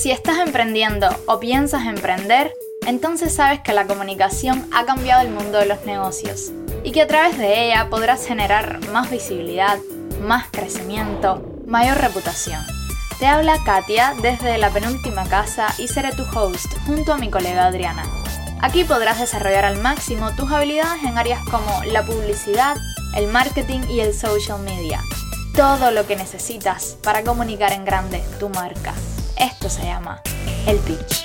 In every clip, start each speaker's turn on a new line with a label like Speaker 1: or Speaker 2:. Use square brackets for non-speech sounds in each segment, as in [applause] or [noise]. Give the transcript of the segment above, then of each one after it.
Speaker 1: Si estás emprendiendo o piensas emprender, entonces sabes que la comunicación ha cambiado el mundo de los negocios y que a través de ella podrás generar más visibilidad, más crecimiento, mayor reputación. Te habla Katia desde la penúltima casa y seré tu host junto a mi colega Adriana. Aquí podrás desarrollar al máximo tus habilidades en áreas como la publicidad, el marketing y el social media. Todo lo que necesitas para comunicar en grande tu marca. Esto se llama el pitch.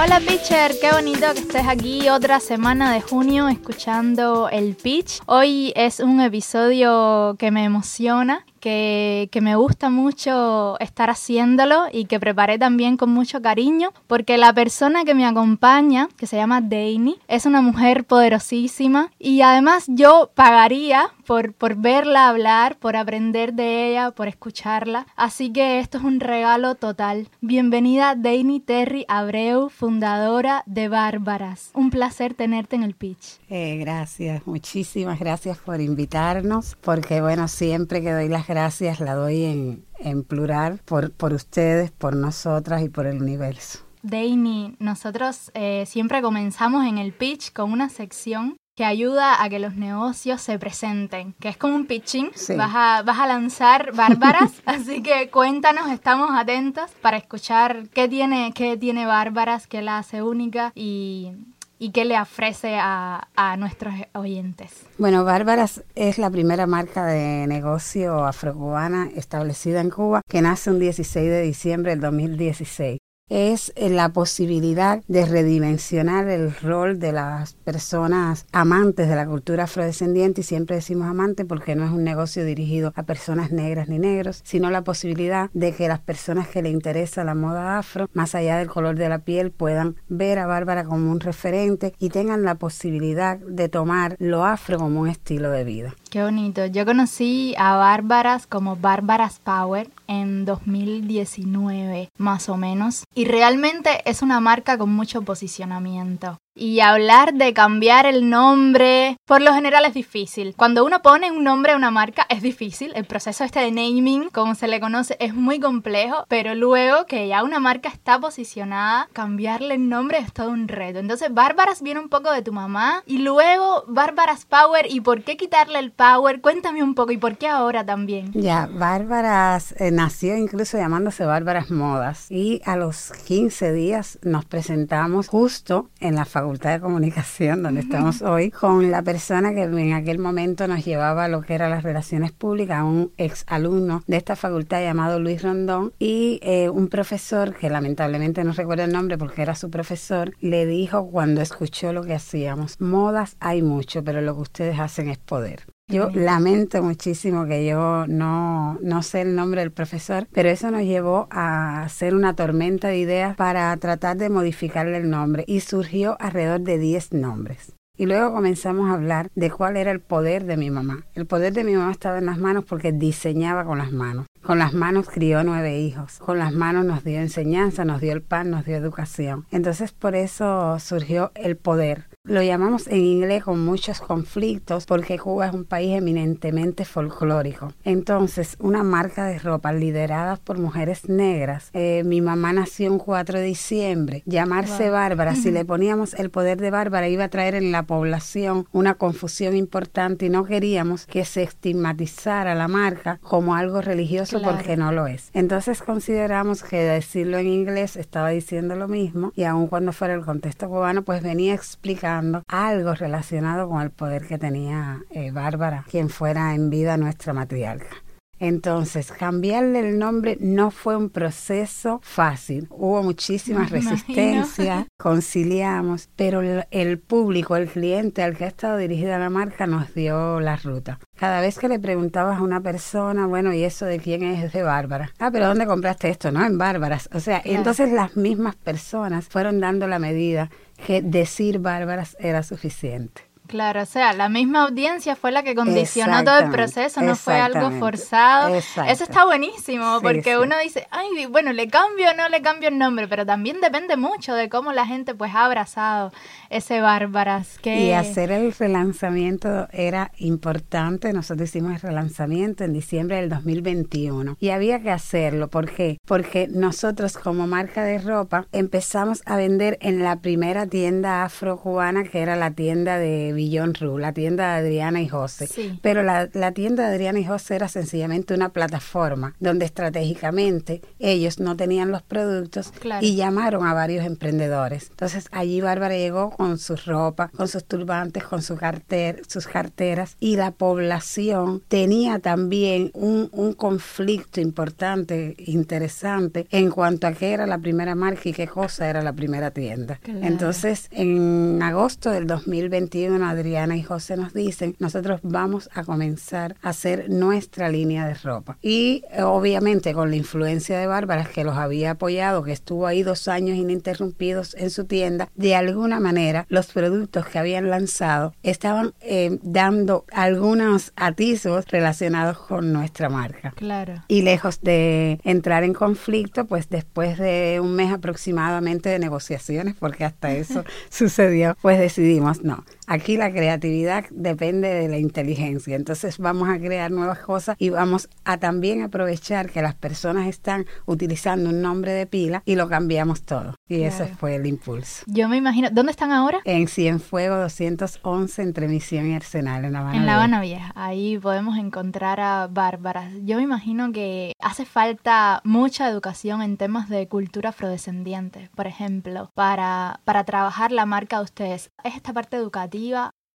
Speaker 1: Hola pitcher, qué bonito que estés aquí otra semana de junio escuchando el pitch. Hoy es un episodio que me emociona que, me gusta mucho estar haciéndolo y que preparé también con mucho cariño, porque la persona que me acompaña, que se llama Dani, es una mujer poderosísima y además yo pagaría por, por verla hablar, por aprender de ella, por escucharla. Así que esto es un regalo total. Bienvenida Dani Terry Abreu, fundadora de Bárbaras. Un placer tenerte en el pitch.
Speaker 2: Eh, gracias, muchísimas gracias por invitarnos, porque bueno, siempre que doy las gracias la doy en, en plural por, por ustedes, por nosotras y por el universo.
Speaker 1: Dani, nosotros eh, siempre comenzamos en el pitch con una sección que ayuda a que los negocios se presenten, que es como un pitching. Vas, a, vas a lanzar Bárbaras, [laughs] así que cuéntanos, estamos atentos para escuchar qué tiene, qué tiene Bárbaras, qué la hace única y y qué le ofrece a, a, nuestros oyentes?
Speaker 2: Bueno, Bárbaras es la primera marca de negocio afrocubana establecida en Cuba que nace un 16 de diciembre del 2016 es eh, la posibilidad de redimensionar el rol de las personas amantes de la cultura afrodescendiente y siempre decimos amante porque no es un negocio dirigido a personas negras ni negros, sino la posibilidad de que las personas que le interesa la moda afro, más allá del color de la piel, puedan ver a Bárbara como un referente y tengan la posibilidad de tomar lo afro como un estilo de vida.
Speaker 1: Qué bonito. Yo conocí a Bárbaras como Bárbaras Power en 2019, más o menos. Y realmente es una marca con mucho posicionamiento. Y hablar de cambiar el nombre, por lo general es difícil. Cuando uno pone un nombre a una marca es difícil. El proceso este de naming, como se le conoce, es muy complejo. Pero luego que ya una marca está posicionada, cambiarle el nombre es todo un reto. Entonces, Bárbaras viene un poco de tu mamá. Y luego, Bárbaras Power. ¿Y por qué quitarle el Power? Cuéntame un poco. ¿Y por qué ahora también?
Speaker 2: Ya, Bárbaras eh, nació incluso llamándose Bárbaras Modas. Y a los 15 días nos presentamos justo en la facultad de Comunicación, donde estamos hoy, con la persona que en aquel momento nos llevaba a lo que eran las relaciones públicas, un ex alumno de esta facultad llamado Luis Rondón, y eh, un profesor, que lamentablemente no recuerdo el nombre porque era su profesor, le dijo cuando escuchó lo que hacíamos, modas hay mucho, pero lo que ustedes hacen es poder. Yo lamento muchísimo que yo no, no sé el nombre del profesor, pero eso nos llevó a hacer una tormenta de ideas para tratar de modificarle el nombre y surgió alrededor de 10 nombres. Y luego comenzamos a hablar de cuál era el poder de mi mamá. El poder de mi mamá estaba en las manos porque diseñaba con las manos. Con las manos crió nueve hijos. Con las manos nos dio enseñanza, nos dio el pan, nos dio educación. Entonces por eso surgió el poder lo llamamos en inglés con muchos conflictos porque Cuba es un país eminentemente folclórico. Entonces, una marca de ropa liderada por mujeres negras. Eh, mi mamá nació un 4 de diciembre. Llamarse Bárbara, si le poníamos el poder de Bárbara, iba a traer en la población una confusión importante y no queríamos que se estigmatizara la marca como algo religioso porque no lo es. Entonces consideramos que decirlo en inglés estaba diciendo lo mismo y aun cuando fuera el contexto cubano, pues venía explicando algo relacionado con el poder que tenía eh, Bárbara, quien fuera en vida nuestra matriarca. Entonces, cambiarle el nombre no fue un proceso fácil. Hubo muchísima resistencia, [laughs] conciliamos, pero el, público, el cliente al que ha estado dirigida la marca nos dio la ruta. Cada vez que le preguntabas a una persona, bueno, ¿y eso de quién es? Es de Bárbara. Ah, pero ¿dónde compraste esto? No, en Bárbaras. O sea, entonces las mismas personas fueron dando la medida que decir bárbaras era suficiente.
Speaker 1: Claro, o sea, la misma audiencia fue la que condicionó todo el proceso, no fue algo forzado. Eso está buenísimo, porque uno dice, ay, bueno, le cambio o no le cambio el nombre, pero también depende mucho de cómo la gente pues ha abrazado ese Bárbaras. Que...
Speaker 2: Y hacer el relanzamiento era importante, nosotros hicimos el relanzamiento en diciembre del 2021 y había que hacerlo, ¿por qué? Porque nosotros como marca de ropa empezamos a vender en la primera tienda afro-cubana que era la tienda de Billon Ru, la tienda de Adriana y José. Pero la, la, tienda de Adriana y José era sencillamente una plataforma donde estratégicamente ellos no tenían los productos y llamaron a varios emprendedores. Entonces allí Bárbara llegó con sus ropa, con sus turbantes, con sus, carter, sus carteras y la población tenía también un, un conflicto importante, interesante en cuanto a qué era la primera marca y qué cosa era la primera tienda. Entonces en agosto del 2021 Adriana y José nos dicen, nosotros vamos a comenzar a hacer nuestra línea de ropa. Y eh, obviamente con la influencia de Bárbara, que los había apoyado, que estuvo ahí dos años ininterrumpidos en su tienda, de alguna manera los productos que habían lanzado estaban eh, dando algunos atisbos relacionados con nuestra marca.
Speaker 1: Claro.
Speaker 2: Y lejos de entrar en conflicto, pues después de un mes aproximadamente de negociaciones, porque hasta eso [laughs] sucedió, pues decidimos, no, Aquí la creatividad depende de la inteligencia, entonces vamos a crear nuevas cosas y vamos a también aprovechar que las personas están utilizando un nombre de pila y lo cambiamos todo. Y ese fue el impulso.
Speaker 1: Yo me imagino, ¿dónde están ahora?
Speaker 2: En Cienfuego 211 entre Misión y Arsenal, en La Habana
Speaker 1: En La Habana Vieja. Ahí podemos encontrar a Bárbara. Yo me imagino que hace falta mucha educación en temas de cultura afrodescendiente, por ejemplo, para, para trabajar la marca de ustedes. Es esta parte educativa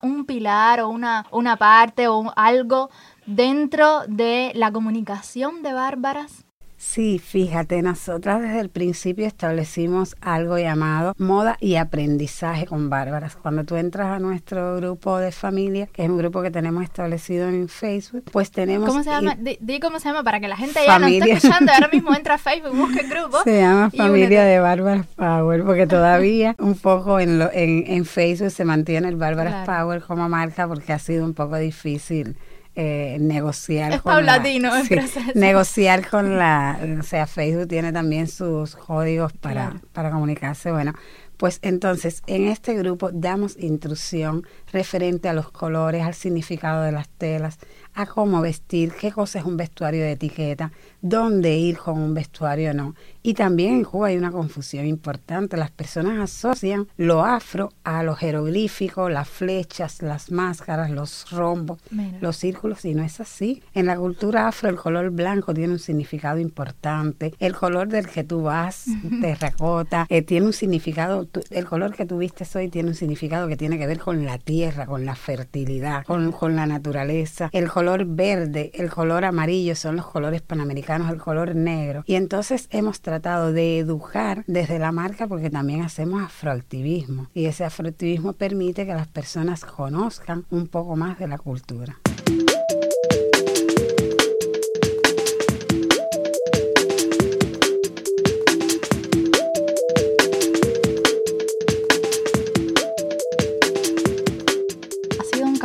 Speaker 1: un pilar o una, una parte o algo dentro de la comunicación de Bárbaras?
Speaker 2: Sí, fíjate, nosotras desde el principio establecimos algo llamado moda y aprendizaje con bárbaras. Cuando tú entras a nuestro grupo de familia, que es un grupo que tenemos establecido en Facebook, pues tenemos...
Speaker 1: ¿Cómo se llama? Di, cómo se llama para que la gente ya no esté escuchando. Ahora mismo [laughs] entra a Facebook, busca el grupo.
Speaker 2: Se llama Familia de Bárbaras Power, porque todavía un poco en, lo, en, en Facebook se mantiene el Bárbaras Power como marca porque ha sido un poco difícil eh, negociar
Speaker 1: con la, [laughs]
Speaker 2: negociar con la o sea Facebook tiene también sus códigos para, para comunicarse. Bueno pues entonces en este grupo damos instrucción referente a los colores al significado de las telas a cómo vestir, qué cosa es un vestuario de etiqueta, dónde ir con un vestuario o no. Y también en Cuba hay una confusión importante. Las personas asocian lo afro a los jeroglíficos, las flechas, las máscaras, los rombos, los círculos, y no es así. En la cultura afro el color blanco tiene un significado importante. El color del que tú vas, terracota, eh, tiene un significado, el color que tú vistes hoy tiene un significado que tiene que ver con la tierra, con la fertilidad, con, con la naturaleza. El color color verde, el color amarillo son los colores panamericanos, el color negro. Y entonces hemos tratado de educar desde la marca porque también hacemos afroactivismo. Y ese afroactivismo permite que las personas conozcan un poco más de la cultura.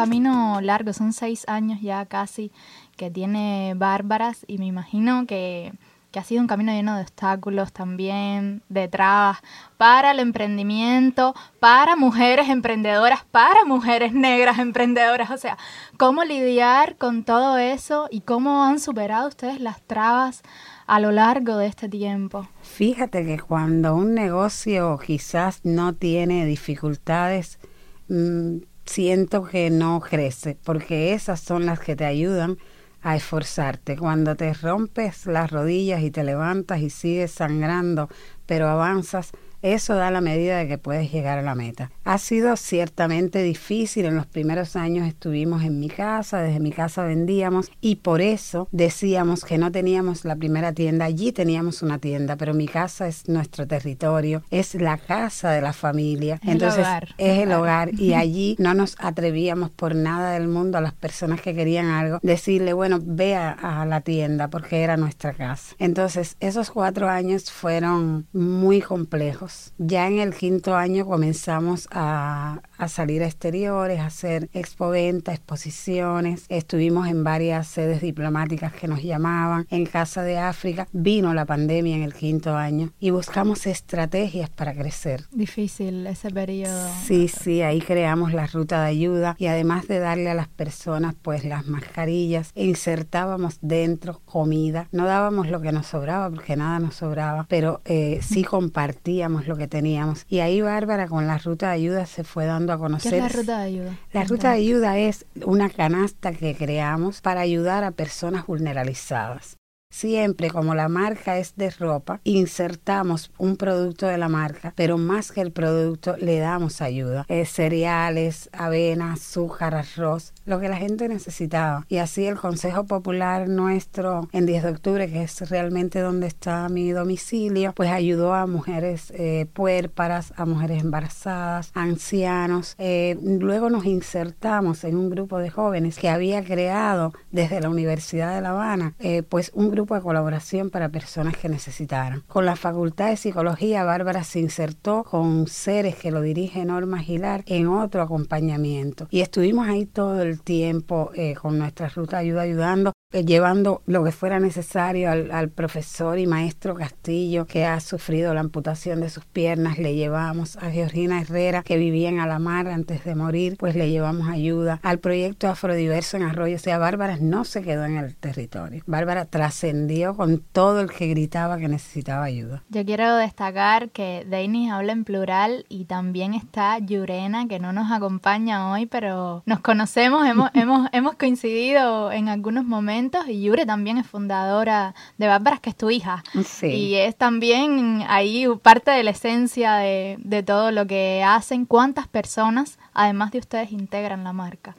Speaker 1: Camino largo, son seis años ya casi que tiene Bárbaras y me imagino que, ha sido un camino lleno de obstáculos también, de trabas para el emprendimiento, para mujeres emprendedoras, para mujeres negras emprendedoras. O sea, cómo lidiar con todo eso y cómo han superado ustedes las trabas a lo largo de este tiempo.
Speaker 2: Fíjate que cuando un negocio quizás no tiene dificultades, mm, siento que no crece, porque esas son las que te ayudan a esforzarte. Cuando te rompes las rodillas y te levantas y sigues sangrando, pero avanzas, eso da la medida de que puedes llegar a la meta. Ha sido ciertamente difícil. En los primeros años estuvimos en mi casa, desde mi casa vendíamos y por eso decíamos que no teníamos la primera tienda. Allí teníamos una tienda, pero mi casa es nuestro territorio, es la casa de la familia. Entonces es el hogar y [laughs] allí no nos atrevíamos por nada del mundo a las personas que querían algo decirle, bueno, ve a, a la tienda porque era nuestra casa. Entonces esos cuatro años fueron muy complejos ya en el quinto año comenzamos a a, a salir a exteriores, a hacer expoventa, exposiciones. Estuvimos en varias sedes diplomáticas que nos llamaban. En Casa de África vino la pandemia en el quinto año y buscamos estrategias para crecer.
Speaker 1: Difícil ese periodo.
Speaker 2: Sí, sí, ahí creamos la ruta de ayuda y además de darle a las personas pues las mascarillas, insertábamos dentro comida. No dábamos lo que nos sobraba porque nada nos sobraba, pero eh, sí [laughs] compartíamos lo que teníamos. Y ahí Bárbara con la ruta de ayuda se fue dando a conocer.
Speaker 1: ¿Qué es la ruta de ayuda?
Speaker 2: La ruta de ayuda es una canasta que creamos para ayudar a personas vulnerabilizadas. Siempre, como la marca es de ropa, insertamos un producto de la marca, pero más que el producto le damos ayuda. Eh, cereales, avena, azúcar, arroz, lo que la gente necesitaba. Y así el Consejo Popular nuestro en 10 de octubre, que es realmente donde está mi domicilio, pues ayudó a mujeres eh, puérparas, a mujeres embarazadas, ancianos. Eh, luego nos insertamos en un grupo de jóvenes que había creado desde la Universidad de La Habana, pues un grupo de colaboración para personas que necesitaran. Con la Facultad de Psicología, Bárbara se insertó con seres que lo dirige Norma Gilar en otro acompañamiento. Y estuvimos ahí todo el tiempo eh, con nuestra ruta ayuda ayudando llevando lo que fuera necesario al, profesor y maestro Castillo, que ha sufrido la amputación de sus piernas. Le llevamos a Georgina Herrera, que vivía en Alamar antes de morir, pues le llevamos ayuda. Al proyecto Afrodiverso en Arroyo, o sea, Bárbara no se quedó en el territorio. Bárbara trascendió con todo el que gritaba que necesitaba ayuda.
Speaker 1: Yo quiero destacar que Deinis habla en plural y también está Yurena, que no nos acompaña hoy, pero nos conocemos, hemos, [laughs] hemos, hemos coincidido en algunos momentos y Yure también es fundadora de Bárbaras, que es tu hija. Y es también ahí parte de la esencia de, de todo lo que hacen. ¿Cuántas personas, además de ustedes, integran la marca?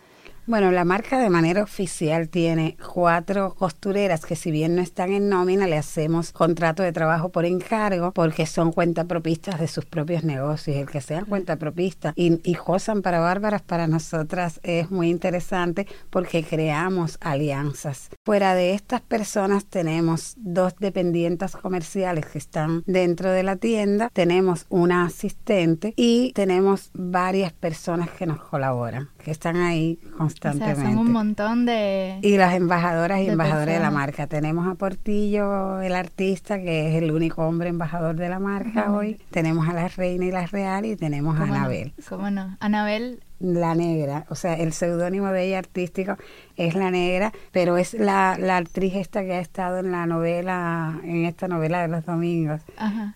Speaker 2: Bueno, la marca de manera oficial tiene cuatro costureras que si bien no están en nómina, le hacemos contrato de trabajo por encargo porque son cuentapropistas de sus propios negocios. El que sean cuentapropistas y, y gozan para bárbaras para nosotras es muy interesante porque creamos alianzas. Fuera de estas personas tenemos dos dependientes comerciales que están dentro de la tienda, tenemos una asistente y tenemos varias personas que nos colaboran, que están ahí con constantemente.
Speaker 1: son un montón de...
Speaker 2: Y las embajadoras y embajadores de la marca. Tenemos a Portillo, el artista, que es el único hombre embajador de la marca hoy. Tenemos a la reina y la real y tenemos a Anabel.
Speaker 1: ¿Cómo no? Anabel
Speaker 2: la negra, o sea, el seudónimo de ella artístico es la negra, pero es la, la actriz esta que ha estado en la novela, en esta novela de los domingos. Ajá.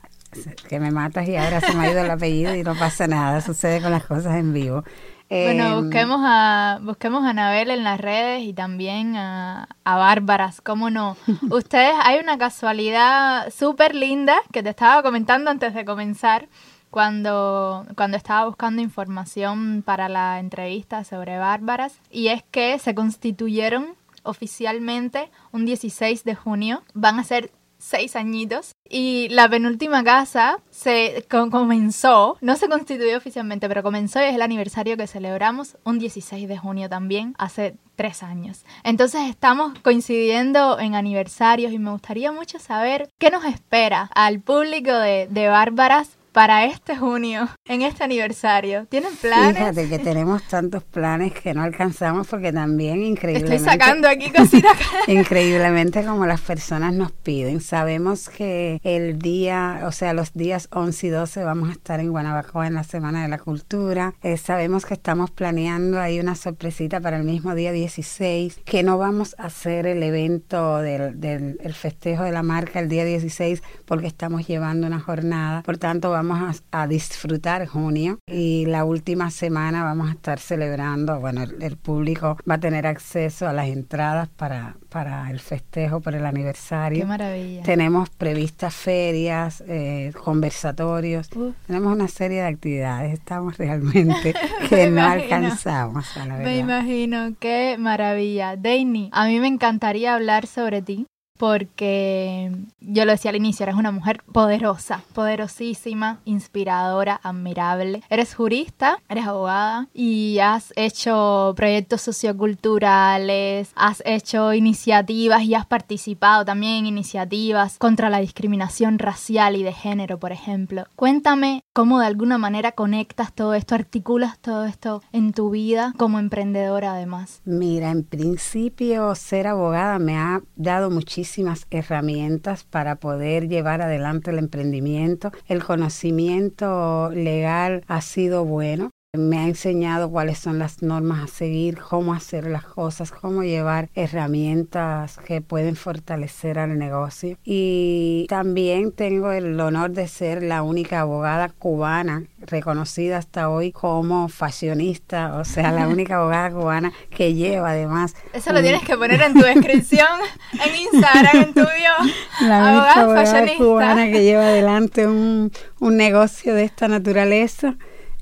Speaker 2: Que me matas y ahora se me ha ido el apellido y no pasa nada, sucede con las cosas en vivo.
Speaker 1: Bueno, em, busquemos a, busquemos a Anabel en las redes y también a, a Bárbaras, cómo no. [laughs] Ustedes, hay una casualidad súper linda que te estaba comentando antes de comenzar, cuando, cuando estaba buscando información para la entrevista sobre Bárbaras, y es que se constituyeron oficialmente un 16 de junio. Van a ser seis añitos. Y la penúltima casa se comenzó, no se constituyó oficialmente, pero comenzó y es el aniversario que celebramos un 16 de junio también, hace tres años. Entonces estamos coincidiendo en aniversarios y me gustaría mucho saber qué nos espera al público de, de Bárbaras para este junio, en este aniversario? ¿Tienen planes?
Speaker 2: Fíjate que tenemos tantos planes que no alcanzamos porque también increíblemente...
Speaker 1: Estoy sacando aquí cositas. [laughs]
Speaker 2: increíblemente como las personas nos piden. Sabemos que el día, o sea, los días 11 y 12 vamos a estar en Guanabacoa en la Semana de la Cultura. Eh, sabemos que estamos planeando ahí una sorpresita para el mismo día 16, que no vamos a hacer el evento del, del el festejo de la marca el día 16 porque estamos llevando una jornada. Por tanto, vamos vamos a, disfrutar junio y la última semana vamos a estar celebrando, bueno, el, público va a tener acceso a las entradas para, para el festejo, por el aniversario.
Speaker 1: Qué maravilla.
Speaker 2: Tenemos previstas ferias, eh, conversatorios, tenemos una serie de actividades, estamos realmente [laughs] que no alcanzamos a la verdad.
Speaker 1: Me imagino, qué maravilla. Daini, a mí me encantaría hablar sobre ti, porque yo lo decía al inicio, eres una mujer poderosa, poderosísima, inspiradora, admirable. Eres jurista, eres abogada y has hecho proyectos socioculturales, has hecho iniciativas y has participado también en iniciativas contra la discriminación racial y de género, por ejemplo. Cuéntame cómo de alguna manera conectas todo esto, articulas todo esto en tu vida como emprendedora además.
Speaker 2: Mira, en principio ser abogada me ha dado muchísimas herramientas para poder llevar adelante el emprendimiento. El conocimiento legal ha sido bueno. Me ha enseñado cuáles son las normas a seguir, cómo hacer las cosas, cómo llevar herramientas que pueden fortalecer al negocio. Y también tengo el honor de ser la única abogada cubana reconocida hasta hoy como fashionista, o sea, la [laughs] única abogada cubana que lleva además...
Speaker 1: Eso lo tienes que poner en tu descripción, en Instagram, en tu bio. [laughs]
Speaker 2: La única abogada cubana que lleva adelante un, un negocio de esta naturaleza.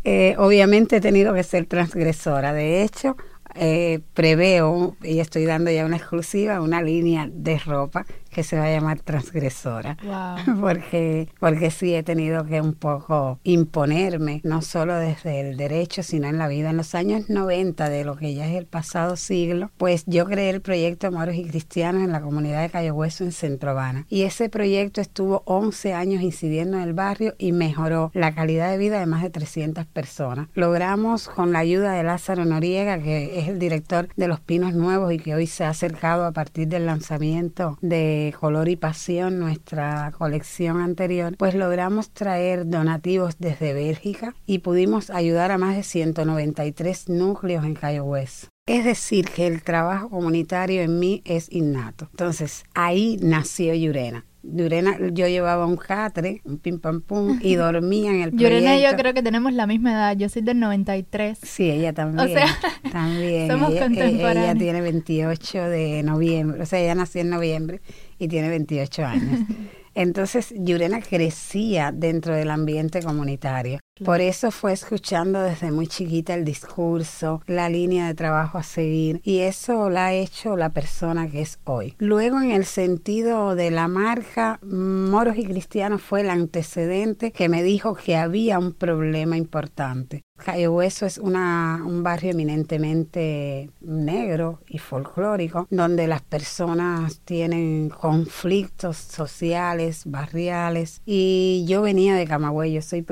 Speaker 2: Eh, obviamente he tenido que ser transgresora. De hecho, eh, preveo, y estoy dando ya una exclusiva, una línea de ropa que se va a llamar transgresora. [laughs] Porque, porque sí he tenido que un poco imponerme, no solo desde el derecho, sino en la vida. En los años 90 de lo que ya es el pasado siglo, pues yo creé el proyecto Moros y Cristianos en la comunidad de Cayo Hueso en Centro Habana. Y ese proyecto estuvo 11 años incidiendo en el barrio y mejoró la calidad de vida de más de 300 personas. Logramos con la ayuda de Lázaro Noriega, que es el director de Los Pinos Nuevos y que hoy se ha acercado a partir del lanzamiento de Color y Pasión, nuestra colección anterior, pues logramos traer donativos desde Bélgica y pudimos ayudar a más de 193 núcleos en Cayo Hueso. Es decir, que el trabajo comunitario en mí es innato. Entonces, ahí nació Yurena. Yurena, yo llevaba un catre, un pim pam pum, y dormía en el proyecto.
Speaker 1: Yurena y yo creo que tenemos la misma edad, yo soy del 93.
Speaker 2: Sí, ella también.
Speaker 1: O sea,
Speaker 2: también. [laughs]
Speaker 1: somos
Speaker 2: ella,
Speaker 1: contemporáneos.
Speaker 2: Ella tiene 28 de noviembre, o sea, ella nació en noviembre y tiene 28 años. [laughs] Entonces, Yurena crecía dentro del ambiente comunitario. Por eso fue escuchando desde muy chiquita el discurso, la línea de trabajo a seguir, y eso la ha hecho la persona que es hoy. Luego, en el sentido de la marca, Moros y Cristianos fue el antecedente que me dijo que había un problema importante. Cayo Hueso es una, un barrio eminentemente negro y folclórico, donde las personas tienen conflictos sociales, barriales, y yo venía de Camagüey, yo soy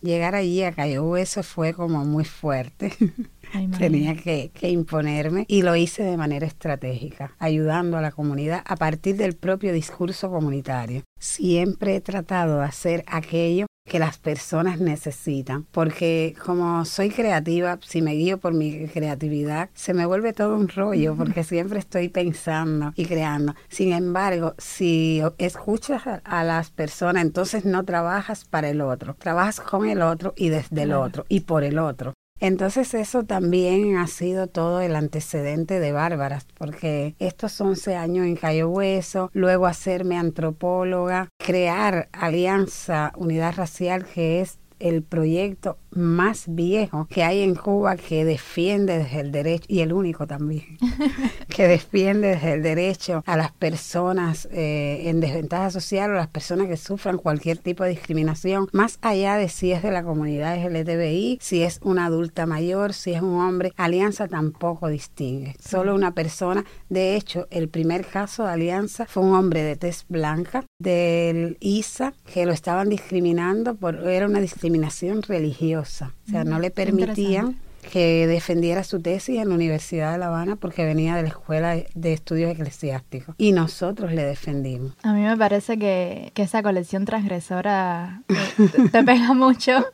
Speaker 2: Llegar allí a Cayo Hueso fue como muy fuerte. [laughs] Tenía que, que, imponerme y lo hice de manera estratégica, ayudando a la comunidad a partir del propio discurso comunitario. Siempre he tratado de hacer aquello que las personas necesitan, porque como soy creativa, si me guío por mi creatividad, se me vuelve todo un rollo, porque siempre estoy pensando y creando. Sin embargo, si escuchas a, las personas, entonces no trabajas para el otro, trabajas con el otro y desde el otro y por el otro. Entonces eso también ha sido todo el antecedente de Bárbaras, porque estos 11 años en Cayo Hueso, luego hacerme antropóloga, crear Alianza Unidad Racial, que es el proyecto más viejo que hay en Cuba que defiende desde el derecho, y el único también, [laughs] que defiende desde el derecho a las personas eh, en desventaja social o las personas que sufran cualquier tipo de discriminación, más allá de si es de la comunidad LGTBI, si es una adulta mayor, si es un hombre. Alianza tampoco distingue, solo una persona. De hecho, el primer caso de Alianza fue un hombre de tez blanca del ISA que lo estaban discriminando por era una discriminación religiosa o sea, no le permitían que defendiera su tesis en la Universidad de La Habana porque venía de la Escuela de Estudios Eclesiásticos y nosotros le defendimos.
Speaker 1: A mí me parece que, que esa colección transgresora te, te pega [laughs] mucho.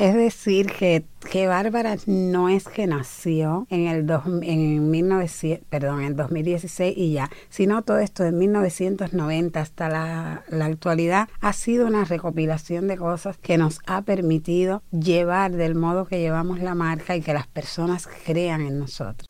Speaker 2: Es decir, que que Bárbara no es que nació en el dos, en 1900, perdón, en el 2016 y ya, sino todo esto de 1990 hasta la, la actualidad ha sido una recopilación de cosas que nos ha permitido llevar del modo que llevamos la marca y que las personas crean en nosotros.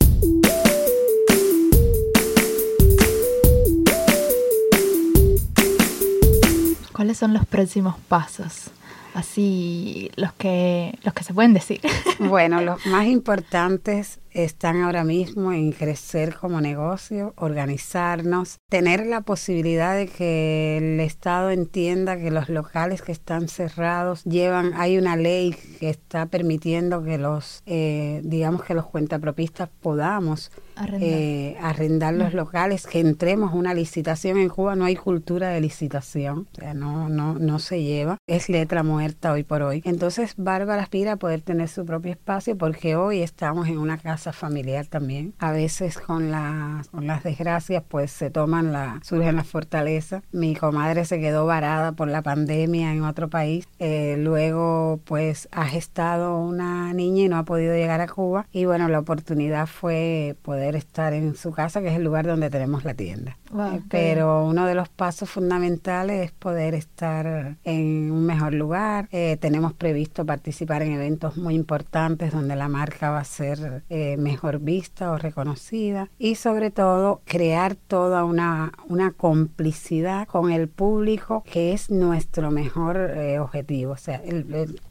Speaker 1: ¿Cuáles son los próximos pasos? Así los que, los que se pueden decir.
Speaker 2: Bueno, los más importantes están ahora mismo en crecer como negocio, organizarnos, tener la posibilidad de que el Estado entienda que los locales que están cerrados llevan, hay una ley que está permitiendo que los, eh, digamos que los cuentapropistas podamos arrendar, los mm. locales, que entremos una licitación. En Cuba no hay cultura de licitación, o sea, no, no, no se lleva, es letra muerta hoy por hoy. Entonces Bárbara aspira a poder tener su propio espacio porque hoy estamos en una casa familiar también. A veces con las, con las desgracias pues se toman la, surgen las fortalezas. Mi comadre se quedó varada por la pandemia en otro país. Eh, luego pues ha gestado una niña y no ha podido llegar a Cuba. Y bueno, la oportunidad fue poder estar en su casa, que es el lugar donde tenemos la tienda. Eh, pero uno de los pasos fundamentales es poder estar en un mejor lugar. Eh, tenemos previsto participar en eventos muy importantes donde la marca va a ser eh, mejor vista o reconocida y sobre todo crear toda una, una complicidad con el público que es nuestro mejor objetivo. O sea,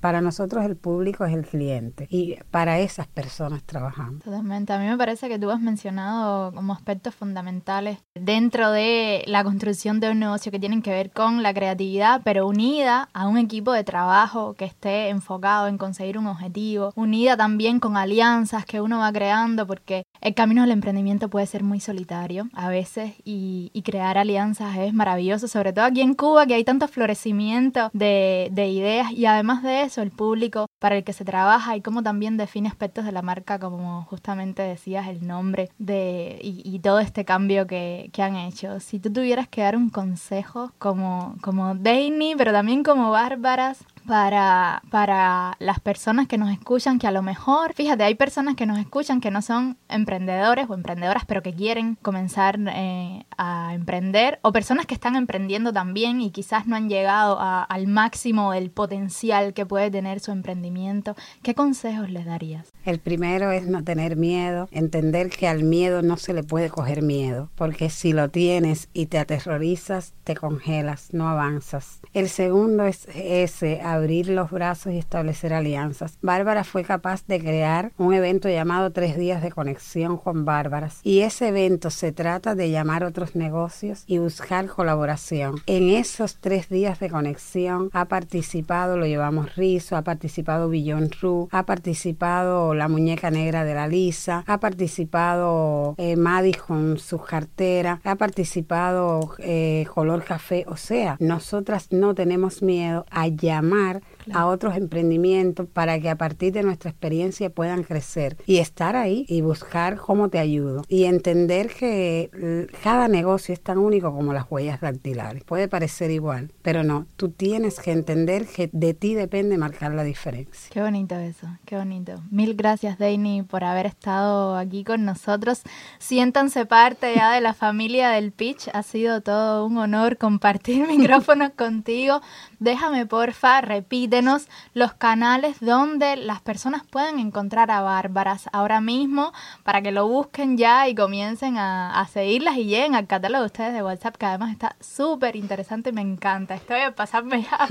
Speaker 2: para nosotros el público es el cliente y para esas personas trabajamos.
Speaker 1: Totalmente. A mí me parece que tú has mencionado como aspectos fundamentales dentro de la construcción de un negocio que tienen que ver con la creatividad, pero unida a un equipo de trabajo que esté enfocado en conseguir un objetivo, unida también con alianzas que uno va creando, porque el camino del emprendimiento puede ser muy solitario a veces y, crear alianzas es maravilloso, sobre todo aquí en Cuba que hay tanto florecimiento de, de ideas y además de eso el público para el que se trabaja y cómo también define aspectos de la marca como justamente decías el nombre de y, todo este cambio que, que han hecho. Si tú tuvieras que dar un consejo como, como Dainy, pero también como Bárbaras, para, para las personas que nos escuchan, que a lo mejor, fíjate, hay personas que nos escuchan que no son emprendedores o emprendedoras, pero que quieren comenzar eh, a emprender, o personas que están emprendiendo también y quizás no han llegado al máximo del potencial que puede tener su emprendimiento. ¿Qué consejos les darías?
Speaker 2: El primero es no tener miedo, entender que al miedo no se le puede coger miedo, porque si lo tienes y te aterrorizas, te congelas, no avanzas. El segundo es ese, abrir los brazos y establecer alianzas. Bárbara fue capaz de crear un evento llamado Tres Días de Conexión con Bárbaras y ese evento se trata de llamar otros negocios y buscar colaboración. En esos tres días de conexión ha participado, lo llevamos Rizo, ha participado Billon Ru, ha participado la muñeca negra de la Lisa, ha participado eh, Maddy con su cartera, ha participado eh, Color Café, o sea, nosotras no tenemos miedo a llamar mar a otros emprendimientos para que a partir de nuestra experiencia puedan crecer y estar ahí y buscar cómo te ayudo y entender que cada negocio es tan único como las huellas dactilares. Puede parecer igual, pero no, tú tienes que entender que de ti depende marcar la diferencia.
Speaker 1: Qué bonito eso, qué bonito. Mil gracias, Dainy, por haber estado aquí con nosotros. Siéntanse parte ya de la [laughs] familia del Pitch. Ha sido todo un honor compartir [laughs] micrófonos contigo. Déjame, porfa, repite denos los canales donde las personas pueden encontrar a Bárbaras ahora mismo para que lo busquen ya y comiencen a, seguirlas y lleguen al catálogo de ustedes de WhatsApp, que además está súper interesante y me encanta. Estoy a pasarme ya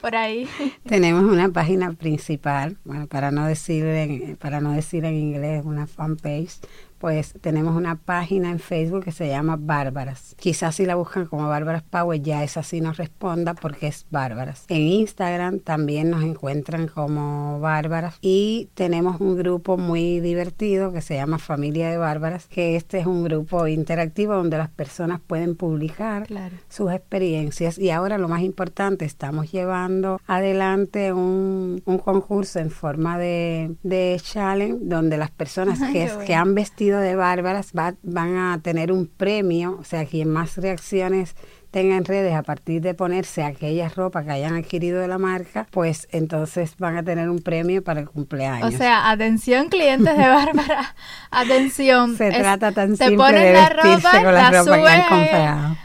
Speaker 1: por ahí.
Speaker 2: Tenemos una página principal, bueno, para no decir en, para no decir en inglés, una fanpage pues tenemos una página en Facebook que se llama Bárbaras. Quizás si la buscan como Bárbaras Power ya esa sí nos responda porque es Bárbaras. En Instagram también nos encuentran como Bárbaras y tenemos un grupo muy divertido que se llama Familia de Bárbaras, que este es un grupo interactivo donde las personas pueden publicar sus experiencias y ahora lo más importante, estamos llevando adelante un, concurso en forma de, challenge donde las personas [laughs] que, que han vestido de Bárbaras van a tener un premio, o sea, quien más reacciones tenga en redes a partir de ponerse aquella ropa que hayan adquirido de la marca, pues entonces van a tener un premio para el cumpleaños.
Speaker 1: O sea, atención clientes de Bárbara, [laughs] atención.
Speaker 2: Se trata tan simple de vestirse con la, ropa que han comprado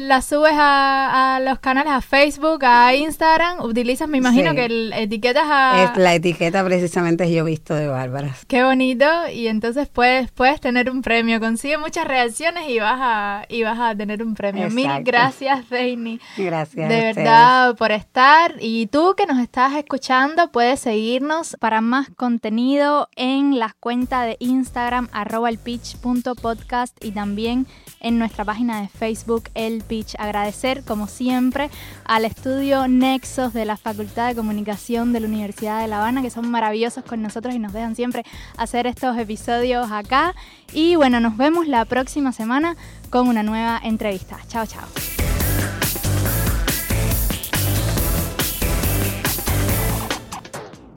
Speaker 1: la subes a, los canales, a Facebook, a Instagram, utilizas, me imagino que el, etiquetas a...
Speaker 2: la etiqueta precisamente es Yo Visto de Bárbara.
Speaker 1: Qué bonito, y entonces puedes, puedes tener un premio, consigue muchas reacciones y vas a, y vas a tener un premio. Mil gracias, Deini.
Speaker 2: Gracias.
Speaker 1: De verdad por estar. Y tú que nos estás escuchando, puedes seguirnos para más contenido en la cuenta de Instagram arroba elpitch.podcast y también en nuestra página de Facebook El Pitch. Agradecer, como siempre, al estudio Nexos de la Facultad de Comunicación de la Universidad de La Habana, que son maravillosos con nosotros y nos dejan siempre hacer estos episodios acá. Y bueno, nos vemos la próxima semana con una nueva entrevista. Chao, chao.